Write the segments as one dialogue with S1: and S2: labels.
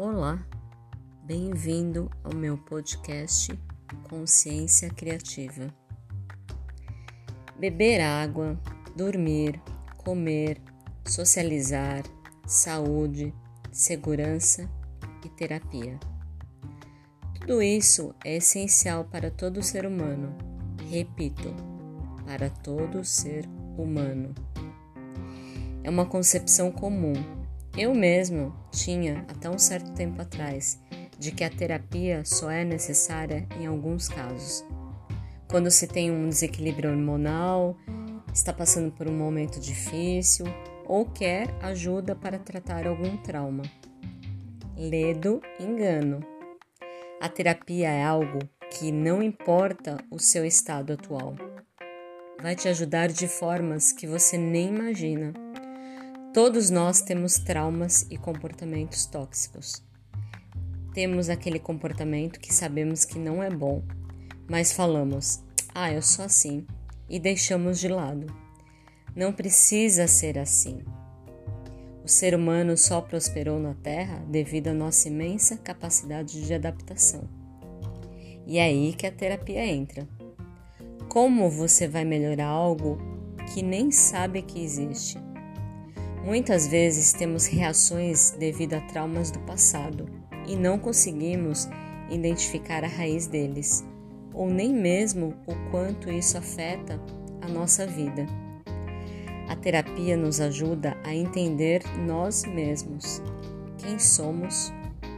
S1: Olá, bem-vindo ao meu podcast Consciência Criativa. Beber água, dormir, comer, socializar, saúde, segurança e terapia. Tudo isso é essencial para todo ser humano. Repito, para todo ser humano. É uma concepção comum eu mesmo tinha, até um certo tempo atrás, de que a terapia só é necessária em alguns casos. Quando se tem um desequilíbrio hormonal, está passando por um momento difícil ou quer ajuda para tratar algum trauma. Ledo engano. A terapia é algo que não importa o seu estado atual. Vai te ajudar de formas que você nem imagina. Todos nós temos traumas e comportamentos tóxicos. Temos aquele comportamento que sabemos que não é bom, mas falamos, ah, eu sou assim, e deixamos de lado. Não precisa ser assim. O ser humano só prosperou na Terra devido à nossa imensa capacidade de adaptação. E é aí que a terapia entra. Como você vai melhorar algo que nem sabe que existe? Muitas vezes temos reações devido a traumas do passado e não conseguimos identificar a raiz deles, ou nem mesmo o quanto isso afeta a nossa vida. A terapia nos ajuda a entender nós mesmos, quem somos,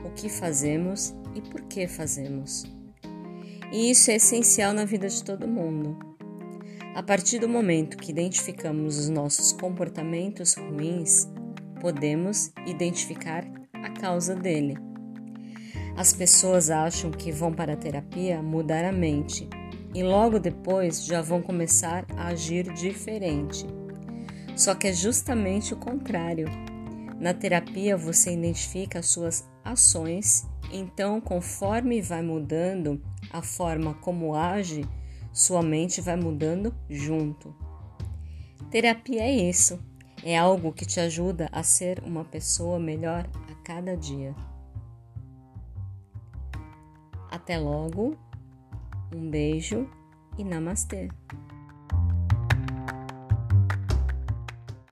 S1: o que fazemos e por que fazemos. E isso é essencial na vida de todo mundo. A partir do momento que identificamos os nossos comportamentos ruins, podemos identificar a causa dele. As pessoas acham que vão para a terapia mudar a mente e logo depois já vão começar a agir diferente. Só que é justamente o contrário. Na terapia você identifica as suas ações, então conforme vai mudando a forma como age, sua mente vai mudando junto. Terapia é isso, é algo que te ajuda a ser uma pessoa melhor a cada dia. Até logo, um beijo e namastê!